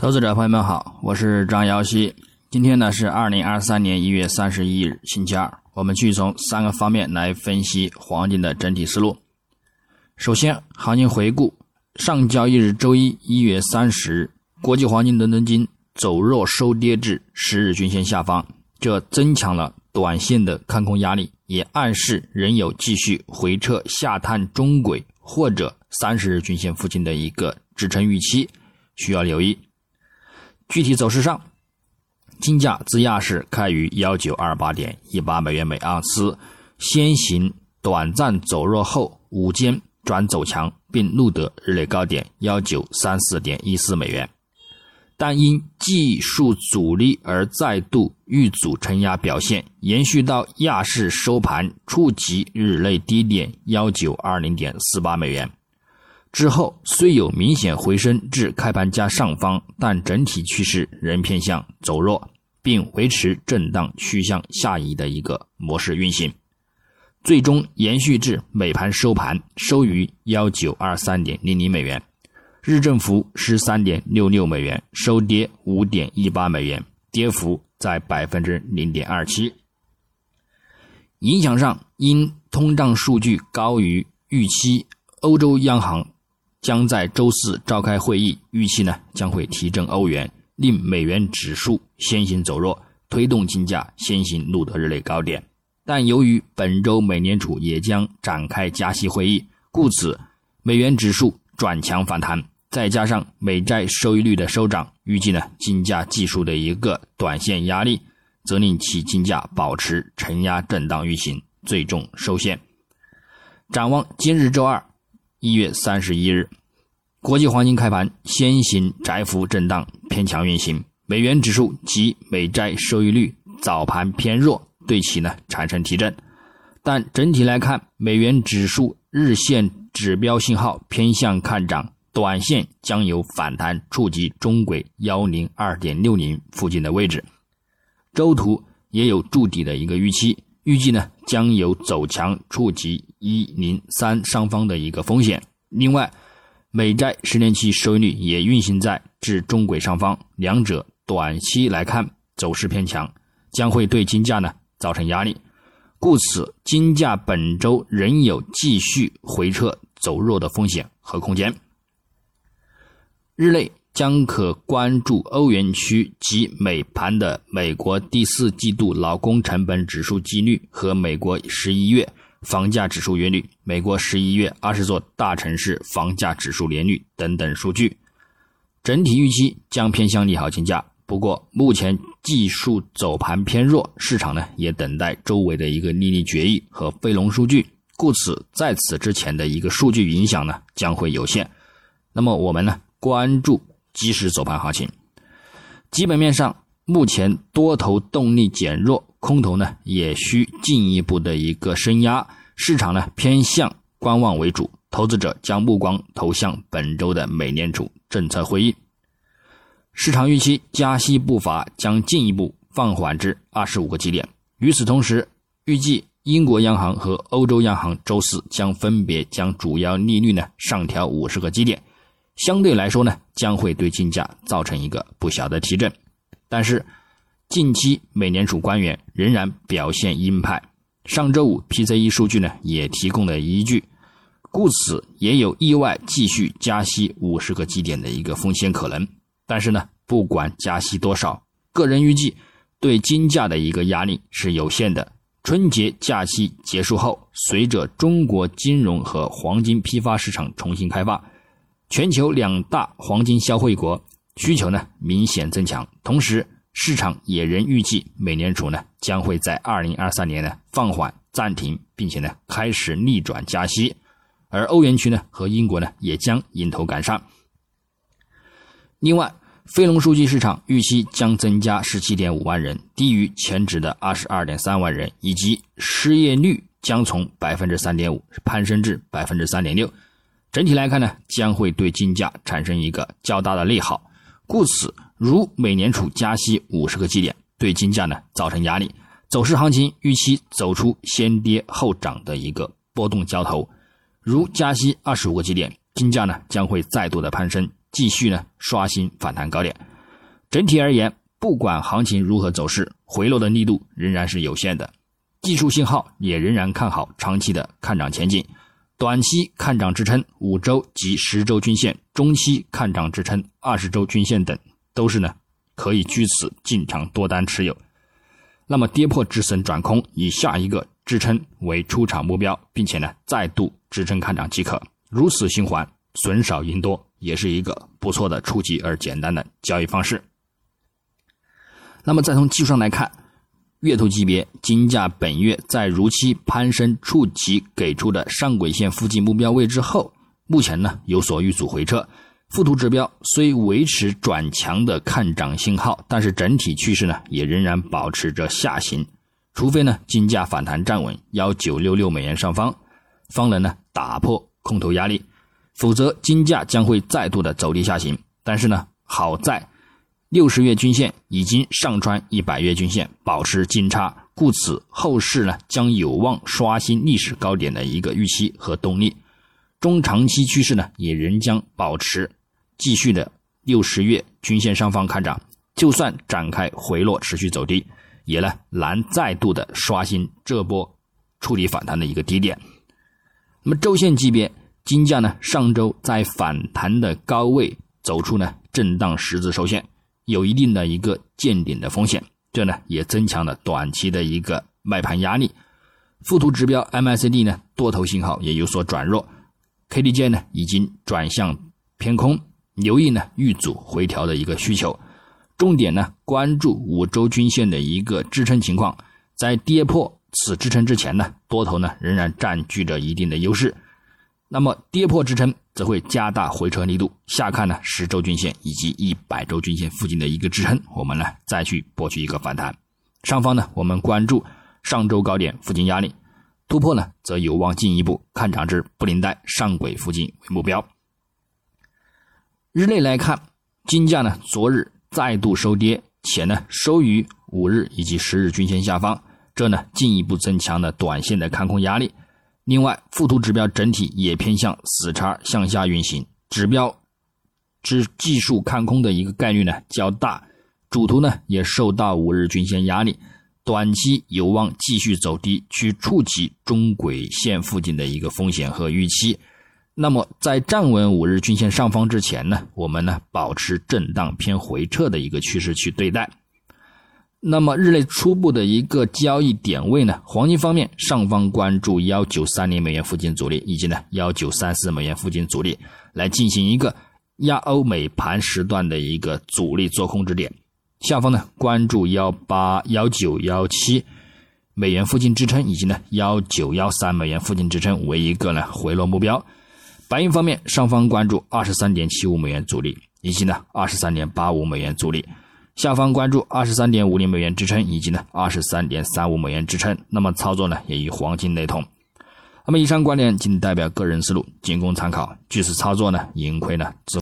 投资者朋友们好，我是张瑶希。今天呢是二零二三年一月三十一日，星期二。我们继续从三个方面来分析黄金的整体思路。首先，行情回顾：上交易日周一一月三十日，国际黄金伦敦金走弱收跌至十日均线下方，这增强了短线的看空压力，也暗示仍有继续回撤下探中轨或者三十日均线附近的一个支撑预期，需要留意。具体走势上，金价自亚市开于幺九二八点一八美元每盎司，先行短暂走弱后，午间转走强，并录得日内高点幺九三四点一四美元，但因技术阻力而再度遇阻承压表现，延续到亚市收盘触及日内低点幺九二零点四八美元。之后虽有明显回升至开盘价上方，但整体趋势仍偏向走弱，并维持震荡趋向下移的一个模式运行，最终延续至美盘收盘收于幺九二三点零零美元，日振幅十三点六六美元，收跌五点一八美元，跌幅在百分之零点二七。影响上，因通胀数据高于预期，欧洲央行。将在周四召开会议，预期呢将会提振欧元，令美元指数先行走弱，推动金价先行录得日内高点。但由于本周美联储也将展开加息会议，故此美元指数转强反弹，再加上美债收益率的收涨，预计呢金价技术的一个短线压力，则令其金价保持承压震荡运行，最终收线。展望今日周二。一月三十一日，国际黄金开盘先行窄幅震荡偏强运行，美元指数及美债收益率早盘偏弱，对其呢产生提振。但整体来看，美元指数日线指标信号偏向看涨，短线将有反弹触及中轨幺零二点六零附近的位置，周图也有筑底的一个预期。预计呢将有走强触及一零三上方的一个风险。另外，美债十年期收益率也运行在至中轨上方，两者短期来看走势偏强，将会对金价呢造成压力。故此，金价本周仍有继续回撤走弱的风险和空间。日内。将可关注欧元区及美盘的美国第四季度劳工成本指数季率和美国十一月房价指数月率、美国十一月二十座大城市房价指数年率等等数据。整体预期将偏向利好金价。不过，目前技术走盘偏弱，市场呢也等待周围的一个利率决议和非农数据，故此在此之前的一个数据影响呢将会有限。那么，我们呢关注。即时走盘行情，基本面上目前多头动力减弱，空头呢也需进一步的一个升压，市场呢偏向观望为主，投资者将目光投向本周的美联储政策会议，市场预期加息步伐将进一步放缓至二十五个基点。与此同时，预计英国央行和欧洲央行周四将分别将主要利率呢上调五十个基点。相对来说呢，将会对金价造成一个不小的提振，但是近期美联储官员仍然表现鹰派。上周五 PCE 数据呢也提供了依据，故此也有意外继续加息五十个基点的一个风险可能。但是呢，不管加息多少，个人预计对金价的一个压力是有限的。春节假期结束后，随着中国金融和黄金批发市场重新开放。全球两大黄金消费国需求呢明显增强，同时市场也仍预计美联储呢将会在二零二三年呢放缓、暂停，并且呢开始逆转加息，而欧元区呢和英国呢也将迎头赶上。另外，非农数据市场预期将增加十七点五万人，低于前值的二十二点三万人，以及失业率将从百分之三点五攀升至百分之三点六。整体来看呢，将会对金价产生一个较大的利好，故此，如美联储加息五十个基点，对金价呢造成压力，走势行情预期走出先跌后涨的一个波动交投；如加息二十五个基点，金价呢将会再度的攀升，继续呢刷新反弹高点。整体而言，不管行情如何走势，回落的力度仍然是有限的。技术信号也仍然看好长期的看涨前景，短期看涨支撑五周及十周均线，中期看涨支撑二十周均线等，都是呢可以据此进场多单持有。那么跌破止损转空，以下一个支撑为出场目标，并且呢再度支撑看涨即可，如此循环，损少赢多，也是一个不错的初级而简单的交易方式。那么再从技术上来看。月头级别金价本月在如期攀升触及给出的上轨线附近目标位之后，目前呢有所遇阻回撤。附图指标虽维持转强的看涨信号，但是整体趋势呢也仍然保持着下行。除非呢金价反弹站稳幺九六六美元上方，方能呢打破空头压力，否则金价将会再度的走低下行。但是呢好在。六十月均线已经上穿一百月均线，保持金叉，故此后市呢将有望刷新历史高点的一个预期和动力。中长期趋势呢也仍将保持继续的六十月均线上方看涨，就算展开回落持续走低，也呢难再度的刷新这波触底反弹的一个低点。那么周线级别，金价呢上周在反弹的高位走出呢震荡十字收线。有一定的一个见顶的风险，这呢也增强了短期的一个卖盘压力。附图指标 MACD 呢多头信号也有所转弱，KDJ 呢已经转向偏空，留意呢遇阻回调的一个需求。重点呢关注五周均线的一个支撑情况，在跌破此支撑之前呢，多头呢仍然占据着一定的优势。那么跌破支撑则会加大回撤力度。下看呢十周均线以及一百周均线附近的一个支撑，我们呢再去博取一个反弹。上方呢我们关注上周高点附近压力突破呢，则有望进一步看涨至布林带上轨附近为目标。日内来看，金价呢昨日再度收跌，且呢收于五日以及十日均线下方，这呢进一步增强了短线的看空压力。另外，附图指标整体也偏向死叉向下运行，指标之技术看空的一个概率呢较大。主图呢也受到五日均线压力，短期有望继续走低，去触及中轨线附近的一个风险和预期。那么，在站稳五日均线上方之前呢，我们呢保持震荡偏回撤的一个趋势去对待。那么日内初步的一个交易点位呢？黄金方面，上方关注幺九三零美元附近阻力，以及呢幺九三四美元附近阻力，来进行一个亚欧美盘时段的一个阻力做空支点。下方呢关注幺八幺九幺七美元附近支撑，以及呢幺九幺三美元附近支撑为一个呢回落目标。白银方面，上方关注二十三点七五美元阻力，以及呢二十三点八五美元阻力。下方关注二十三点五零美元支撑，以及呢二十三点三五美元支撑。那么操作呢也与黄金雷同。那么以上观点仅代表个人思路，仅供参考。据此操作呢，盈亏呢自。